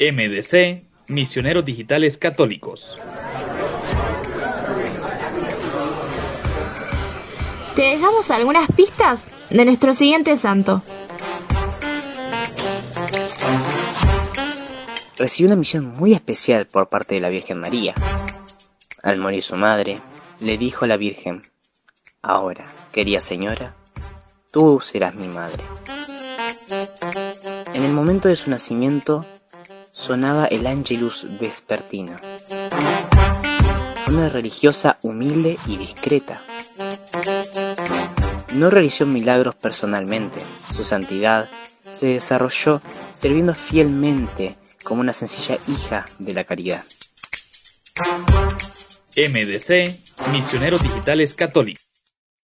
MDC, Misioneros Digitales Católicos. Te dejamos algunas pistas de nuestro siguiente santo. Recibió una misión muy especial por parte de la Virgen María. Al morir su madre, le dijo a la Virgen, Ahora, querida señora, tú serás mi madre. En el momento de su nacimiento sonaba el Angelus vespertino. Fue una religiosa humilde y discreta. No realizó milagros personalmente, su santidad se desarrolló sirviendo fielmente como una sencilla hija de la caridad. MDC, Misioneros Digitales Católicos.